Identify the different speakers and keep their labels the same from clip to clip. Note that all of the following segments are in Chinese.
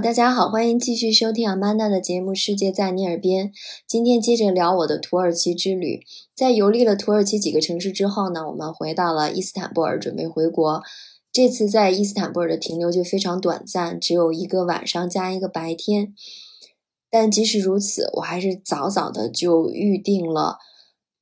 Speaker 1: 大家好，欢迎继续收听阿曼达的节目《世界在你耳边》。今天接着聊我的土耳其之旅。在游历了土耳其几个城市之后呢，我们回到了伊斯坦布尔，准备回国。这次在伊斯坦布尔的停留就非常短暂，只有一个晚上加一个白天。但即使如此，我还是早早的就预定了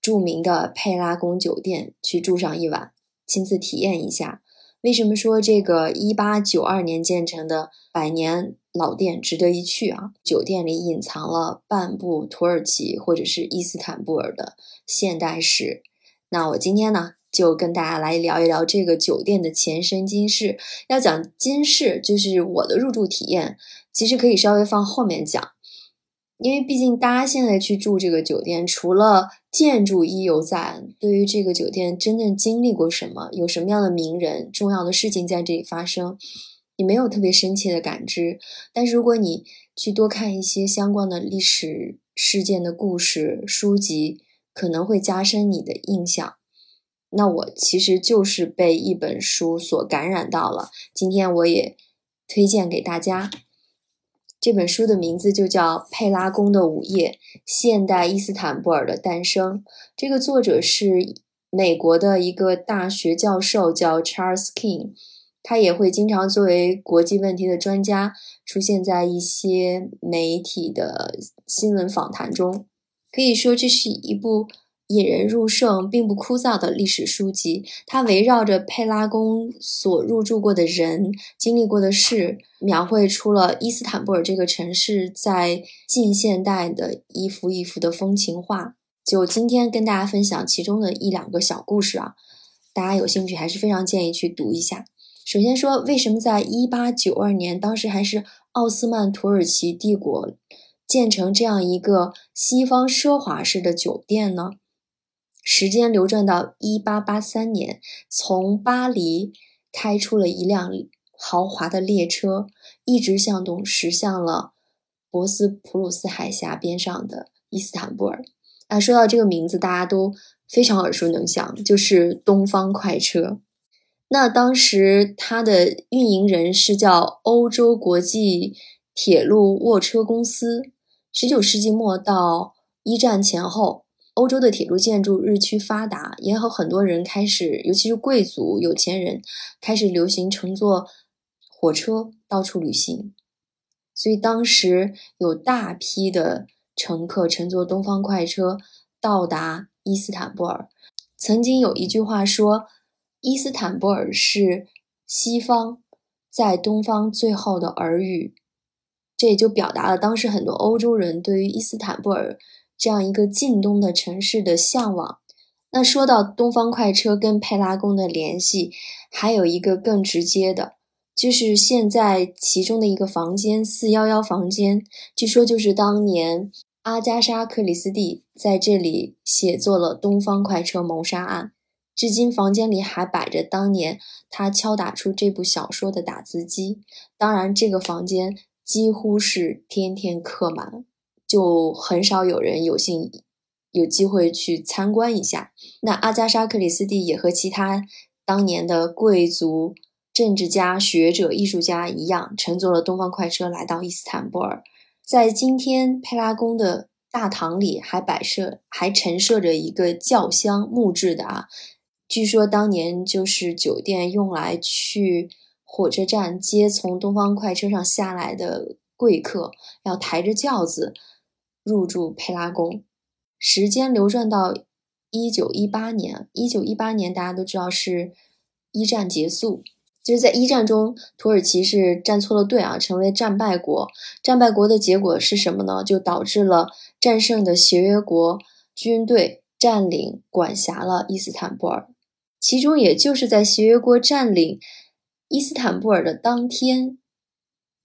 Speaker 1: 著名的佩拉宫酒店去住上一晚，亲自体验一下。为什么说这个一八九二年建成的百年老店值得一去啊？酒店里隐藏了半部土耳其或者是伊斯坦布尔的现代史。那我今天呢，就跟大家来聊一聊这个酒店的前身今世。要讲今世，就是我的入住体验，其实可以稍微放后面讲。因为毕竟大家现在去住这个酒店，除了建筑一犹在，对于这个酒店真正经历过什么，有什么样的名人、重要的事情在这里发生，你没有特别深切的感知。但是如果你去多看一些相关的历史事件的故事书籍，可能会加深你的印象。那我其实就是被一本书所感染到了，今天我也推荐给大家。这本书的名字就叫《佩拉宫的午夜：现代伊斯坦布尔的诞生》。这个作者是美国的一个大学教授，叫 Charles King。他也会经常作为国际问题的专家出现在一些媒体的新闻访谈中。可以说，这是一部。引人入胜，并不枯燥的历史书籍，它围绕着佩拉宫所入住过的人、经历过的事，描绘出了伊斯坦布尔这个城市在近现代的一幅一幅的风情画。就今天跟大家分享其中的一两个小故事啊，大家有兴趣还是非常建议去读一下。首先说，为什么在一八九二年，当时还是奥斯曼土耳其帝国，建成这样一个西方奢华式的酒店呢？时间流转到一八八三年，从巴黎开出了一辆豪华的列车，一直向东驶向了博斯普鲁斯海峡边上的伊斯坦布尔。啊，说到这个名字，大家都非常耳熟能详，就是东方快车。那当时它的运营人是叫欧洲国际铁路卧车公司。十九世纪末到一战前后。欧洲的铁路建筑日趋发达，也有很多人开始，尤其是贵族、有钱人，开始流行乘坐火车到处旅行。所以当时有大批的乘客乘坐东方快车到达伊斯坦布尔。曾经有一句话说：“伊斯坦布尔是西方在东方最后的耳语。”这也就表达了当时很多欧洲人对于伊斯坦布尔。这样一个近东的城市的向往。那说到东方快车跟佩拉宫的联系，还有一个更直接的，就是现在其中的一个房间四幺幺房间，据说就是当年阿加莎·克里斯蒂在这里写作了《东方快车谋杀案》，至今房间里还摆着当年他敲打出这部小说的打字机。当然，这个房间几乎是天天客满。就很少有人有幸有机会去参观一下。那阿加莎·克里斯蒂也和其他当年的贵族、政治家、学者、艺术家一样，乘坐了东方快车来到伊斯坦布尔。在今天佩拉宫的大堂里，还摆设、还陈设着一个轿厢，木质的啊。据说当年就是酒店用来去火车站接从东方快车上下来的贵客，要抬着轿子。入住佩拉宫，时间流转到一九一八年。一九一八年，大家都知道是一战结束，就是在一战中，土耳其是站错了队啊，成为战败国。战败国的结果是什么呢？就导致了战胜的协约国军队占领管辖了伊斯坦布尔。其中，也就是在协约国占领伊斯坦布尔的当天。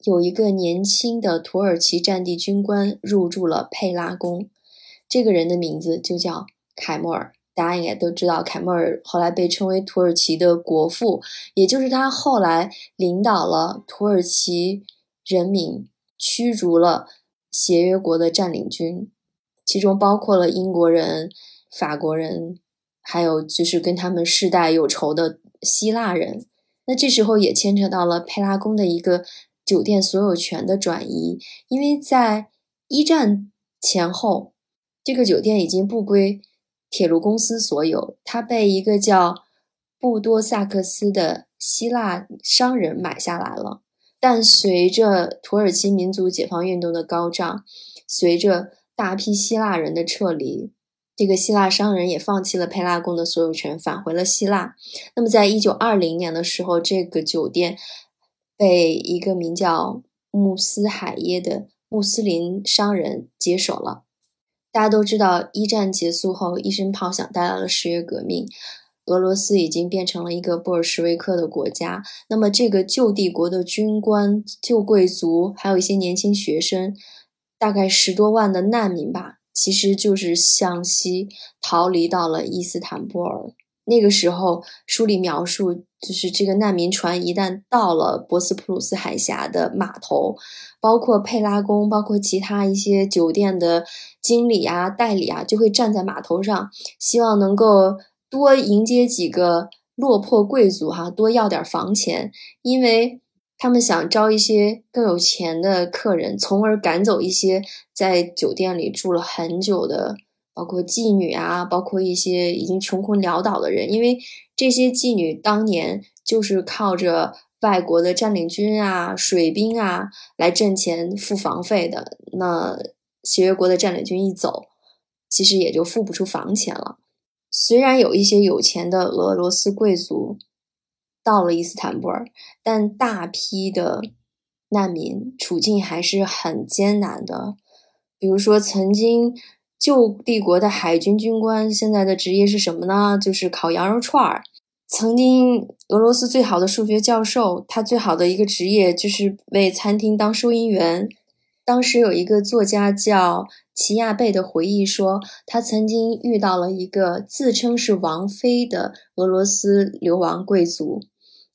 Speaker 1: 有一个年轻的土耳其战地军官入住了佩拉宫，这个人的名字就叫凯莫尔。大家应该都知道，凯莫尔后来被称为土耳其的国父，也就是他后来领导了土耳其人民驱逐了协约国的占领军，其中包括了英国人、法国人，还有就是跟他们世代有仇的希腊人。那这时候也牵扯到了佩拉宫的一个。酒店所有权的转移，因为在一战前后，这个酒店已经不归铁路公司所有，它被一个叫布多萨克斯的希腊商人买下来了。但随着土耳其民族解放运动的高涨，随着大批希腊人的撤离，这个希腊商人也放弃了佩拉宫的所有权，返回了希腊。那么，在一九二零年的时候，这个酒店被一个名叫穆斯海耶的穆斯林商人接手了。大家都知道，一战结束后，一声炮响带来了十月革命。俄罗斯已经变成了一个布尔什维克的国家。那么，这个旧帝国的军官、旧贵族，还有一些年轻学生，大概十多万的难民吧，其实就是向西逃离到了伊斯坦布尔。那个时候，书里描述，就是这个难民船一旦到了博斯普鲁斯海峡的码头，包括佩拉宫，包括其他一些酒店的经理啊、代理啊，就会站在码头上，希望能够。多迎接几个落魄贵族哈，多要点房钱，因为他们想招一些更有钱的客人，从而赶走一些在酒店里住了很久的，包括妓女啊，包括一些已经穷困潦倒的人。因为这些妓女当年就是靠着外国的占领军啊、水兵啊来挣钱付房费的。那协约国的占领军一走，其实也就付不出房钱了。虽然有一些有钱的俄罗斯贵族到了伊斯坦布尔，但大批的难民处境还是很艰难的。比如说，曾经旧帝国的海军军官，现在的职业是什么呢？就是烤羊肉串儿。曾经俄罗斯最好的数学教授，他最好的一个职业就是为餐厅当收银员。当时有一个作家叫。齐亚贝的回忆说，他曾经遇到了一个自称是王妃的俄罗斯流亡贵族，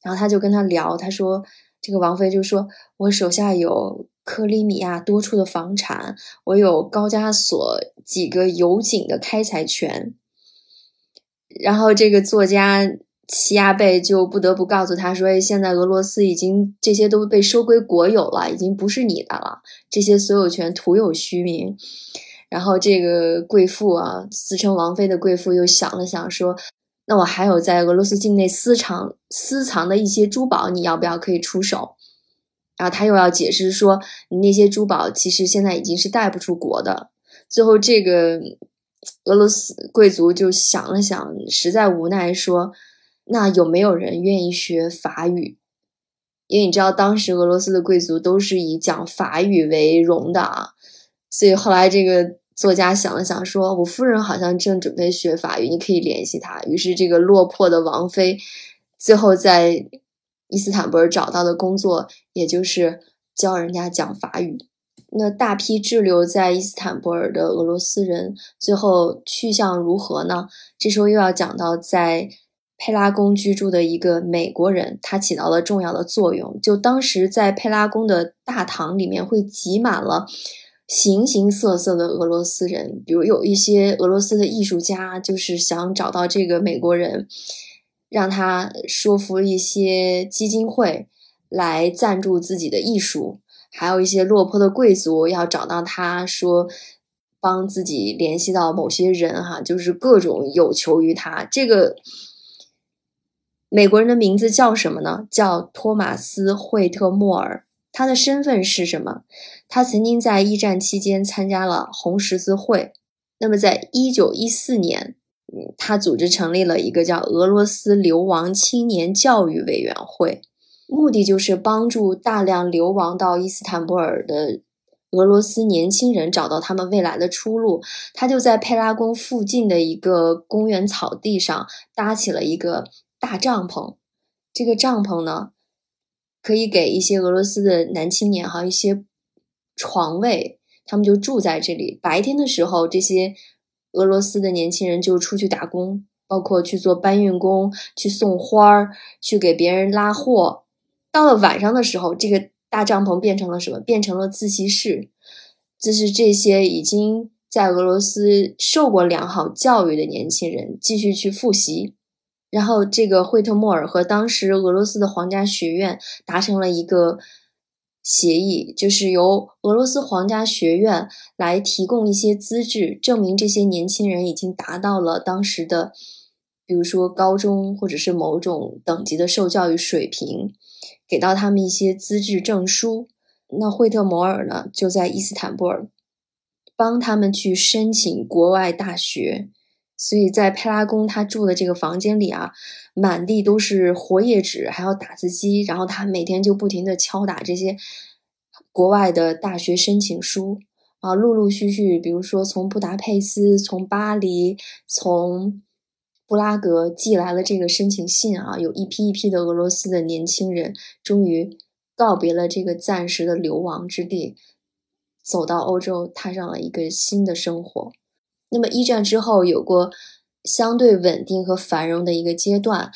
Speaker 1: 然后他就跟他聊，他说这个王妃就说：“我手下有克里米亚多处的房产，我有高加索几个油井的开采权。”然后这个作家。齐亚贝就不得不告诉他说：“哎，现在俄罗斯已经这些都被收归国有了，已经不是你的了。这些所有权徒有虚名。”然后这个贵妇啊，自称王妃的贵妇又想了想说：“那我还有在俄罗斯境内私藏私藏的一些珠宝，你要不要可以出手？”然后他又要解释说：“你那些珠宝其实现在已经是带不出国的。”最后这个俄罗斯贵族就想了想，实在无奈说。那有没有人愿意学法语？因为你知道，当时俄罗斯的贵族都是以讲法语为荣的啊。所以后来这个作家想了想，说：“我夫人好像正准备学法语，你可以联系她。”于是，这个落魄的王妃最后在伊斯坦布尔找到的工作，也就是教人家讲法语。那大批滞留在伊斯坦布尔的俄罗斯人，最后去向如何呢？这时候又要讲到在。佩拉宫居住的一个美国人，他起到了重要的作用。就当时在佩拉宫的大堂里面，会挤满了形形色色的俄罗斯人。比如有一些俄罗斯的艺术家，就是想找到这个美国人，让他说服一些基金会来赞助自己的艺术。还有一些落魄的贵族要找到他说，帮自己联系到某些人，哈，就是各种有求于他。这个。美国人的名字叫什么呢？叫托马斯·惠特莫尔。他的身份是什么？他曾经在一战期间参加了红十字会。那么，在一九一四年，他组织成立了一个叫俄罗斯流亡青年教育委员会，目的就是帮助大量流亡到伊斯坦布尔的俄罗斯年轻人找到他们未来的出路。他就在佩拉宫附近的一个公园草地上搭起了一个。大帐篷，这个帐篷呢，可以给一些俄罗斯的男青年哈一些床位，他们就住在这里。白天的时候，这些俄罗斯的年轻人就出去打工，包括去做搬运工、去送花儿、去给别人拉货。到了晚上的时候，这个大帐篷变成了什么？变成了自习室，就是这些已经在俄罗斯受过良好教育的年轻人继续去复习。然后，这个惠特莫尔和当时俄罗斯的皇家学院达成了一个协议，就是由俄罗斯皇家学院来提供一些资质，证明这些年轻人已经达到了当时的，比如说高中或者是某种等级的受教育水平，给到他们一些资质证书。那惠特摩尔呢，就在伊斯坦布尔帮他们去申请国外大学。所以在佩拉宫他住的这个房间里啊，满地都是活页纸，还有打字机，然后他每天就不停的敲打这些国外的大学申请书啊，陆陆续续，比如说从布达佩斯、从巴黎、从布拉格寄来了这个申请信啊，有一批一批的俄罗斯的年轻人终于告别了这个暂时的流亡之地，走到欧洲，踏上了一个新的生活。那么一战之后有过相对稳定和繁荣的一个阶段，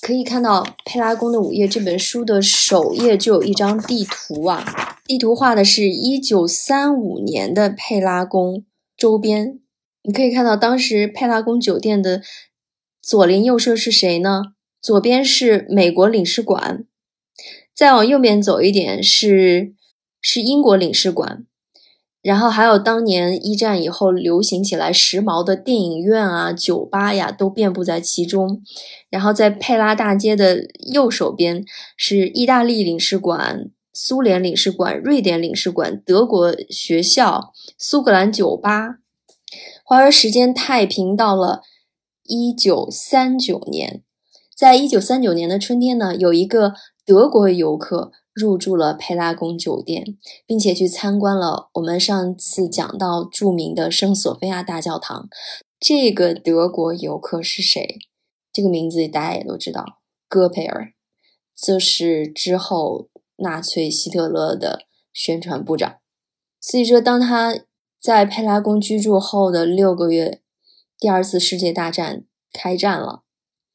Speaker 1: 可以看到《佩拉宫的午夜》这本书的首页就有一张地图啊，地图画的是一九三五年的佩拉宫周边。你可以看到当时佩拉宫酒店的左邻右舍是谁呢？左边是美国领事馆，再往右边走一点是是英国领事馆。然后还有当年一战以后流行起来时髦的电影院啊、酒吧呀，都遍布在其中。然后在佩拉大街的右手边是意大利领事馆、苏联领事馆、瑞典领事馆、德国学校、苏格兰酒吧。话说时间太平到了一九三九年，在一九三九年的春天呢，有一个德国游客。入住了佩拉宫酒店，并且去参观了我们上次讲到著名的圣索菲亚大教堂。这个德国游客是谁？这个名字大家也都知道，戈培尔，就是之后纳粹希特勒的宣传部长。所以说，当他在佩拉宫居住后的六个月，第二次世界大战开战了。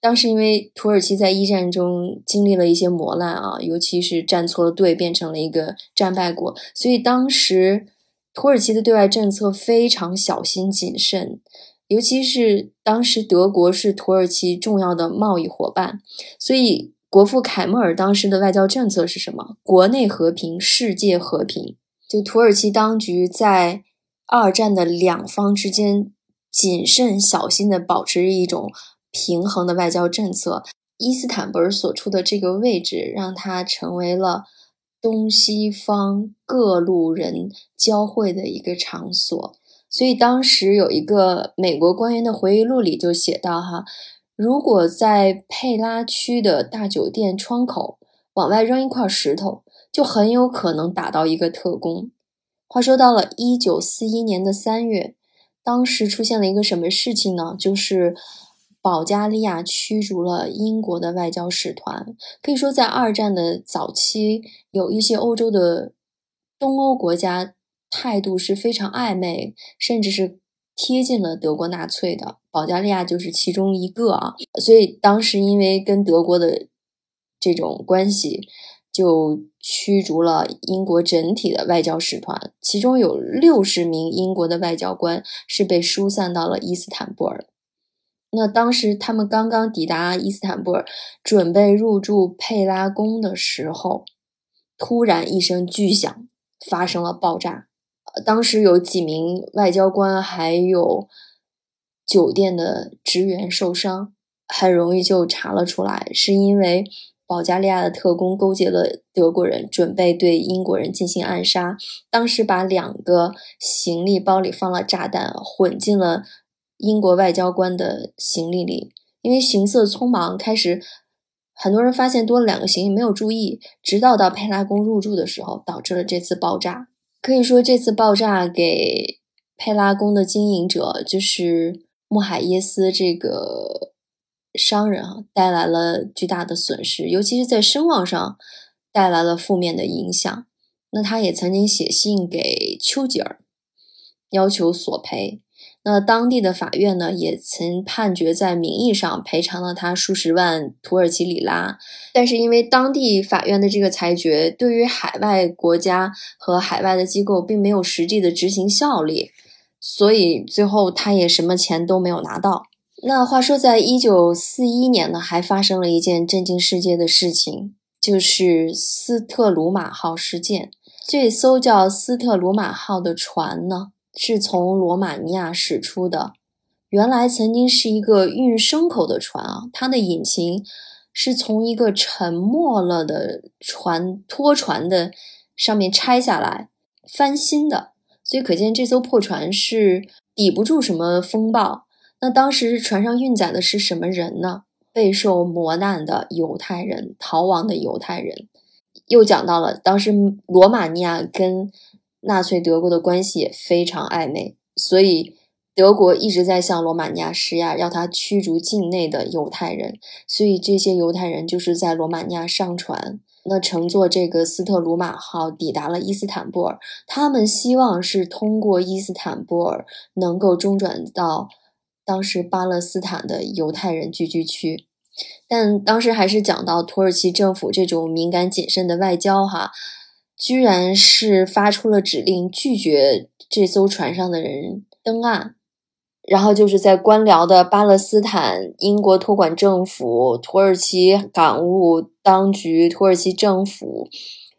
Speaker 1: 当时因为土耳其在一战中经历了一些磨难啊，尤其是站错了队，变成了一个战败国，所以当时土耳其的对外政策非常小心谨慎，尤其是当时德国是土耳其重要的贸易伙伴，所以国父凯末尔当时的外交政策是什么？国内和平，世界和平。就土耳其当局在二战的两方之间谨慎小心的保持一种。平衡的外交政策，伊斯坦布尔所处的这个位置，让它成为了东西方各路人交汇的一个场所。所以当时有一个美国官员的回忆录里就写到：哈，如果在佩拉区的大酒店窗口往外扔一块石头，就很有可能打到一个特工。话说到了一九四一年的三月，当时出现了一个什么事情呢？就是。保加利亚驱逐了英国的外交使团，可以说在二战的早期，有一些欧洲的东欧国家态度是非常暧昧，甚至是贴近了德国纳粹的。保加利亚就是其中一个啊，所以当时因为跟德国的这种关系，就驱逐了英国整体的外交使团，其中有六十名英国的外交官是被疏散到了伊斯坦布尔。那当时他们刚刚抵达伊斯坦布尔，准备入住佩拉宫的时候，突然一声巨响，发生了爆炸。当时有几名外交官还有酒店的职员受伤，很容易就查了出来，是因为保加利亚的特工勾结了德国人，准备对英国人进行暗杀。当时把两个行李包里放了炸弹，混进了。英国外交官的行李里，因为行色匆忙，开始很多人发现多了两个行李，没有注意，直到到佩拉宫入住的时候，导致了这次爆炸。可以说，这次爆炸给佩拉宫的经营者，就是穆海耶斯这个商人啊，带来了巨大的损失，尤其是在声望上带来了负面的影响。那他也曾经写信给丘吉尔，要求索赔。那当地的法院呢，也曾判决在名义上赔偿了他数十万土耳其里拉，但是因为当地法院的这个裁决对于海外国家和海外的机构并没有实际的执行效力，所以最后他也什么钱都没有拿到。那话说，在一九四一年呢，还发生了一件震惊世界的事情，就是斯特鲁马号事件。这艘叫斯特鲁马号的船呢，是从罗马尼亚驶出的。原来曾经是一个运牲口的船啊，它的引擎是从一个沉没了的船拖船的上面拆下来翻新的，所以可见这艘破船是抵不住什么风暴。那当时船上运载的是什么人呢？备受磨难的犹太人，逃亡的犹太人。又讲到了当时罗马尼亚跟纳粹德国的关系也非常暧昧，所以。德国一直在向罗马尼亚施压，要他驱逐境内的犹太人，所以这些犹太人就是在罗马尼亚上船，那乘坐这个斯特鲁马号抵达了伊斯坦布尔。他们希望是通过伊斯坦布尔能够中转到当时巴勒斯坦的犹太人聚居区，但当时还是讲到土耳其政府这种敏感谨慎的外交，哈，居然是发出了指令，拒绝这艘船上的人登岸。然后就是在官僚的巴勒斯坦、英国托管政府、土耳其港务当局、土耳其政府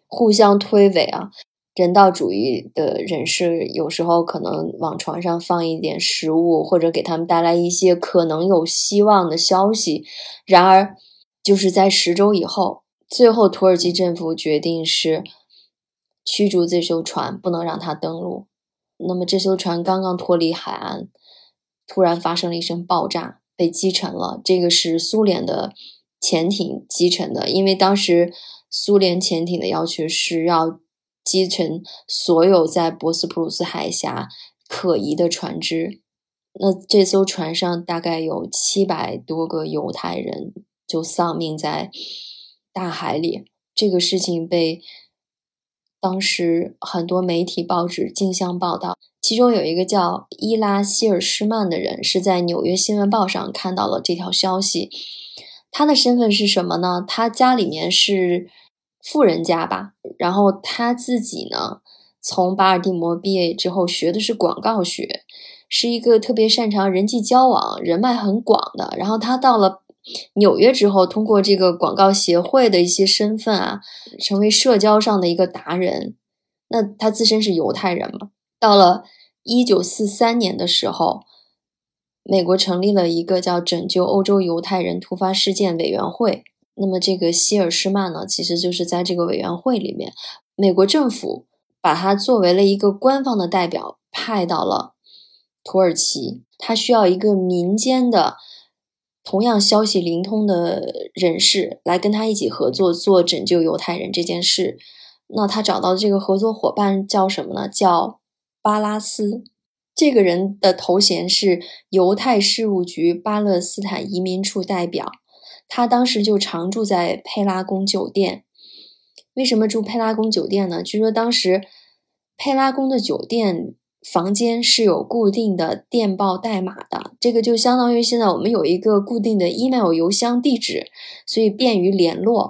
Speaker 1: 互相推诿啊，人道主义的人士有时候可能往船上放一点食物，或者给他们带来一些可能有希望的消息。然而，就是在十周以后，最后土耳其政府决定是驱逐这艘船，不能让它登陆。那么这艘船刚刚脱离海岸。突然发生了一声爆炸，被击沉了。这个是苏联的潜艇击沉的，因为当时苏联潜艇的要求是要击沉所有在博斯普鲁斯海峡可疑的船只。那这艘船上大概有七百多个犹太人就丧命在大海里。这个事情被当时很多媒体报纸竞相报道。其中有一个叫伊拉希尔施曼的人，是在《纽约新闻报》上看到了这条消息。他的身份是什么呢？他家里面是富人家吧。然后他自己呢，从巴尔的摩毕业之后，学的是广告学，是一个特别擅长人际交往、人脉很广的。然后他到了纽约之后，通过这个广告协会的一些身份啊，成为社交上的一个达人。那他自身是犹太人嘛？到了一九四三年的时候，美国成立了一个叫“拯救欧洲犹太人突发事件委员会”。那么，这个希尔施曼呢，其实就是在这个委员会里面，美国政府把他作为了一个官方的代表，派到了土耳其。他需要一个民间的、同样消息灵通的人士来跟他一起合作，做拯救犹太人这件事。那他找到的这个合作伙伴叫什么呢？叫。巴拉斯这个人的头衔是犹太事务局巴勒斯坦移民处代表，他当时就常住在佩拉宫酒店。为什么住佩拉宫酒店呢？据说当时佩拉宫的酒店房间是有固定的电报代码的，这个就相当于现在我们有一个固定的 email 邮箱地址，所以便于联络。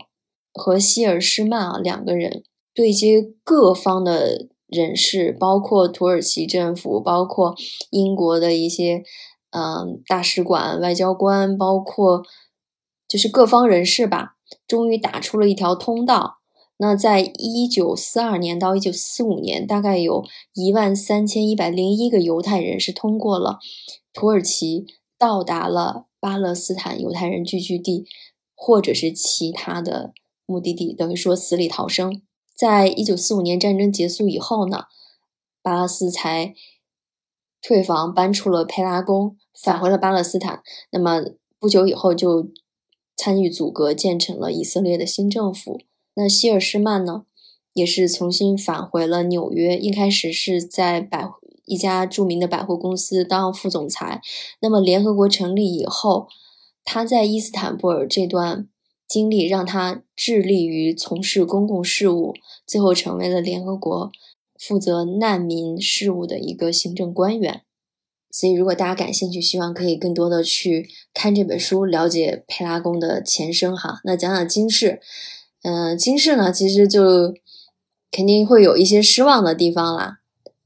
Speaker 1: 和希尔施曼啊两个人对接各方的。人士包括土耳其政府，包括英国的一些嗯大使馆、外交官，包括就是各方人士吧，终于打出了一条通道。那在一九四二年到一九四五年，大概有一万三千一百零一个犹太人是通过了土耳其，到达了巴勒斯坦犹太人聚居地，或者是其他的目的地，等于说死里逃生。在一九四五年战争结束以后呢，巴拉斯才退房搬出了佩拉宫，返回了巴勒斯坦。那么不久以后就参与组阁，建成了以色列的新政府。那希尔施曼呢，也是重新返回了纽约。一开始是在百一家著名的百货公司当副总裁。那么联合国成立以后，他在伊斯坦布尔这段。经历让他致力于从事公共事务，最后成为了联合国负责难民事务的一个行政官员。所以，如果大家感兴趣，希望可以更多的去看这本书，了解佩拉宫的前身。哈，那讲讲金氏，嗯，金氏呢，其实就肯定会有一些失望的地方啦。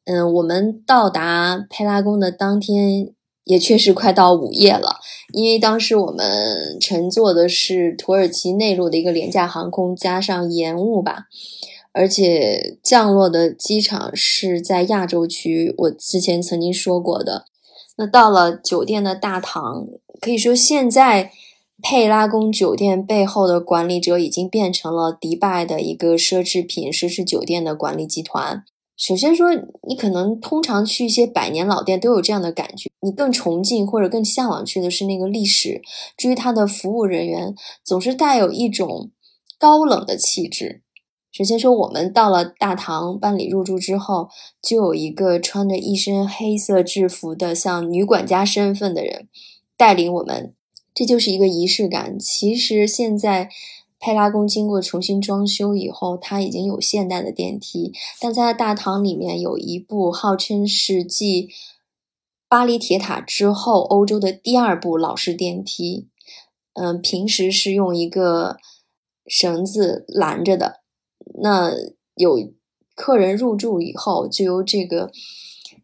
Speaker 1: 嗯，我们到达佩拉宫的当天也确实快到午夜了，因为当时我们乘坐的是土耳其内陆的一个廉价航空，加上延误吧，而且降落的机场是在亚洲区，我之前曾经说过的。那到了酒店的大堂，可以说现在佩拉宫酒店背后的管理者已经变成了迪拜的一个奢侈品奢侈酒店的管理集团。首先说，你可能通常去一些百年老店都有这样的感觉，你更崇敬或者更向往去的是那个历史。至于它的服务人员，总是带有一种高冷的气质。首先说，我们到了大堂办理入住之后，就有一个穿着一身黑色制服的像女管家身份的人带领我们，这就是一个仪式感。其实现在。佩拉宫经过重新装修以后，它已经有现代的电梯，但在大堂里面有一部号称是继巴黎铁塔之后欧洲的第二部老式电梯。嗯，平时是用一个绳子拦着的。那有客人入住以后，就由这个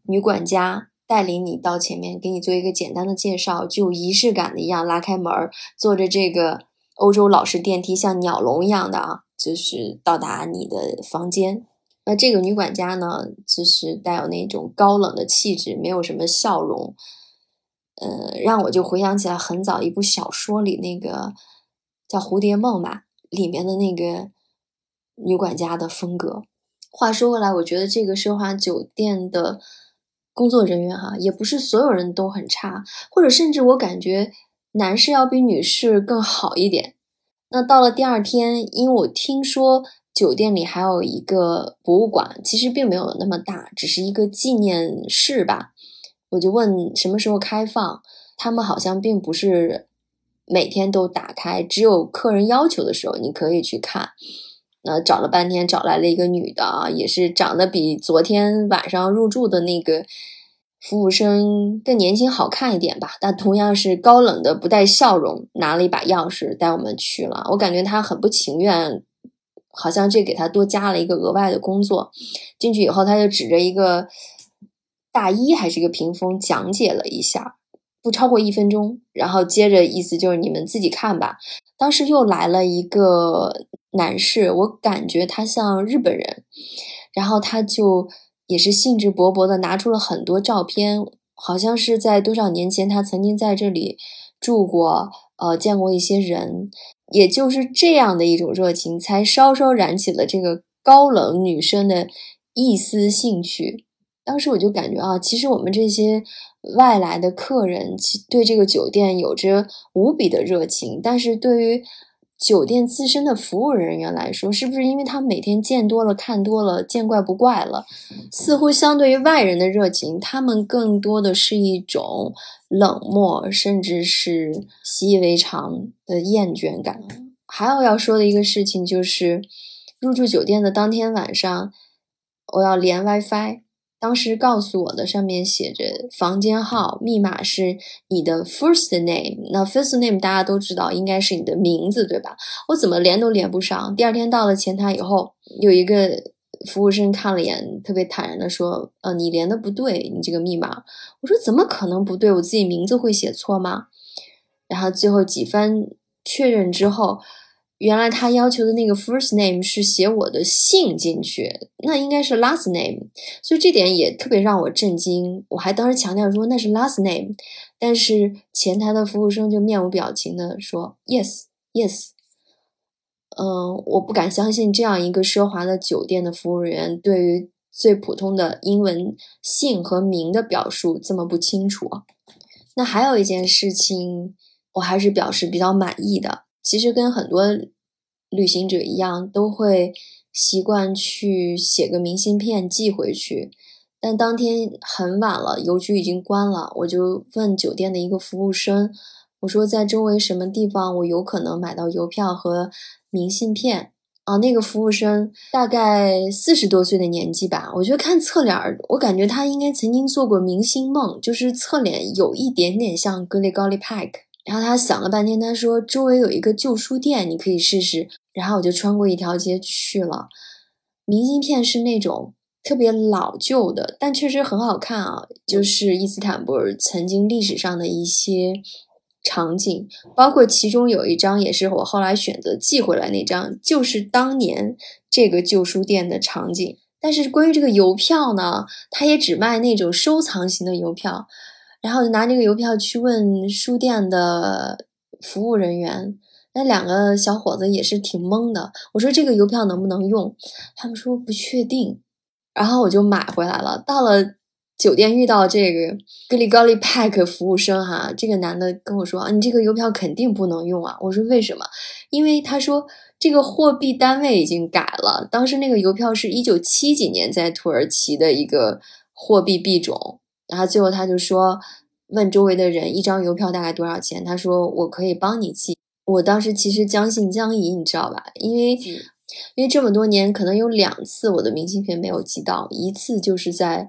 Speaker 1: 女管家带领你到前面，给你做一个简单的介绍，就仪式感的一样拉开门，坐着这个。欧洲老式电梯像鸟笼一样的啊，就是到达你的房间。那这个女管家呢，就是带有那种高冷的气质，没有什么笑容。呃，让我就回想起来很早一部小说里那个叫《蝴蝶梦》吧，里面的那个女管家的风格。话说回来，我觉得这个奢华酒店的工作人员哈，也不是所有人都很差，或者甚至我感觉。男士要比女士更好一点。那到了第二天，因为我听说酒店里还有一个博物馆，其实并没有那么大，只是一个纪念室吧。我就问什么时候开放，他们好像并不是每天都打开，只有客人要求的时候你可以去看。那找了半天，找来了一个女的啊，也是长得比昨天晚上入住的那个。服务生更年轻好看一点吧，但同样是高冷的，不带笑容，拿了一把钥匙带我们去了。我感觉他很不情愿，好像这给他多加了一个额外的工作。进去以后，他就指着一个大衣还是一个屏风讲解了一下，不超过一分钟，然后接着意思就是你们自己看吧。当时又来了一个男士，我感觉他像日本人，然后他就。也是兴致勃勃的拿出了很多照片，好像是在多少年前他曾经在这里住过，呃，见过一些人，也就是这样的一种热情，才稍稍燃起了这个高冷女生的一丝兴趣。当时我就感觉啊，其实我们这些外来的客人，其对这个酒店有着无比的热情，但是对于。酒店自身的服务人员来说，是不是因为他每天见多了、看多了，见怪不怪了？似乎相对于外人的热情，他们更多的是一种冷漠，甚至是习以为常的厌倦感。还有要说的一个事情就是，入住酒店的当天晚上，我要连 WiFi。当时告诉我的上面写着房间号，密码是你的 first name。那 first name 大家都知道应该是你的名字，对吧？我怎么连都连不上。第二天到了前台以后，有一个服务生看了一眼，特别坦然的说：“呃，你连的不对，你这个密码。”我说：“怎么可能不对？我自己名字会写错吗？”然后最后几番确认之后。原来他要求的那个 first name 是写我的姓进去，那应该是 last name，所以这点也特别让我震惊。我还当时强调说那是 last name，但是前台的服务生就面无表情的说 yes yes。嗯，我不敢相信这样一个奢华的酒店的服务员对于最普通的英文姓和名的表述这么不清楚。那还有一件事情，我还是表示比较满意的。其实跟很多旅行者一样，都会习惯去写个明信片寄回去。但当天很晚了，邮局已经关了，我就问酒店的一个服务生：“我说在周围什么地方我有可能买到邮票和明信片？”啊，那个服务生大概四十多岁的年纪吧，我觉得看侧脸，我感觉他应该曾经做过明星梦，就是侧脸有一点点像格里高利·派克。然后他想了半天，他说：“周围有一个旧书店，你可以试试。”然后我就穿过一条街去了。明信片是那种特别老旧的，但确实很好看啊。就是伊斯坦布尔曾经历史上的一些场景，包括其中有一张也是我后来选择寄回来那张，就是当年这个旧书店的场景。但是关于这个邮票呢，他也只卖那种收藏型的邮票，然后就拿这个邮票去问书店的服务人员。那两个小伙子也是挺懵的。我说这个邮票能不能用？他们说不确定。然后我就买回来了。到了酒店遇到这个格里高利 pack 服务生哈，这个男的跟我说啊，你这个邮票肯定不能用啊。我说为什么？因为他说这个货币单位已经改了。当时那个邮票是一九七几年在土耳其的一个货币币种。然后最后他就说问周围的人一张邮票大概多少钱？他说我可以帮你寄。我当时其实将信将疑，你知道吧？因为因为这么多年，可能有两次我的明信片没有寄到，一次就是在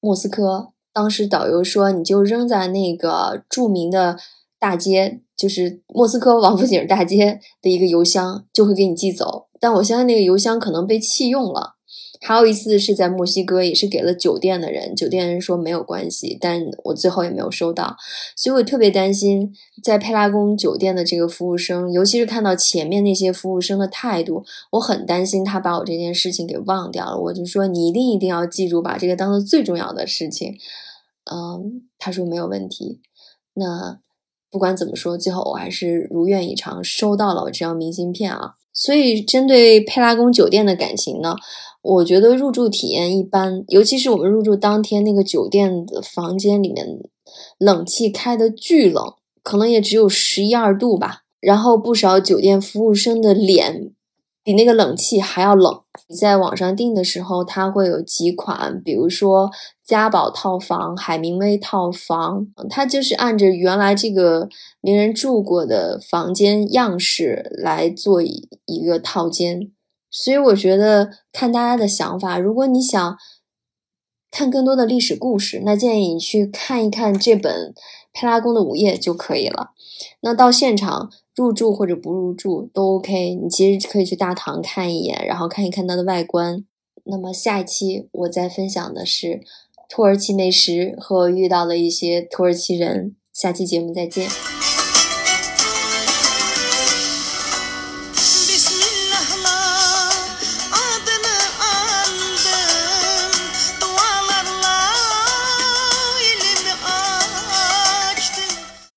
Speaker 1: 莫斯科，当时导游说你就扔在那个著名的大街，就是莫斯科王府井大街的一个邮箱，就会给你寄走。但我相信那个邮箱可能被弃用了。还有一次是在墨西哥，也是给了酒店的人，酒店人说没有关系，但我最后也没有收到，所以我特别担心在佩拉宫酒店的这个服务生，尤其是看到前面那些服务生的态度，我很担心他把我这件事情给忘掉了。我就说你一定一定要记住，把这个当做最重要的事情。嗯，他说没有问题。那不管怎么说，最后我还是如愿以偿收到了我这张明信片啊。所以针对佩拉宫酒店的感情呢？我觉得入住体验一般，尤其是我们入住当天那个酒店的房间里面，冷气开的巨冷，可能也只有十一二度吧。然后不少酒店服务生的脸比那个冷气还要冷。你在网上订的时候，它会有几款，比如说嘉宝套房、海明威套房，它就是按着原来这个名人住过的房间样式来做一个套间。所以我觉得看大家的想法，如果你想看更多的历史故事，那建议你去看一看这本《佩拉宫的午夜》就可以了。那到现场入住或者不入住都 OK，你其实可以去大堂看一眼，然后看一看它的外观。那么下一期我再分享的是土耳其美食和遇到了一些土耳其人。下期节目再见。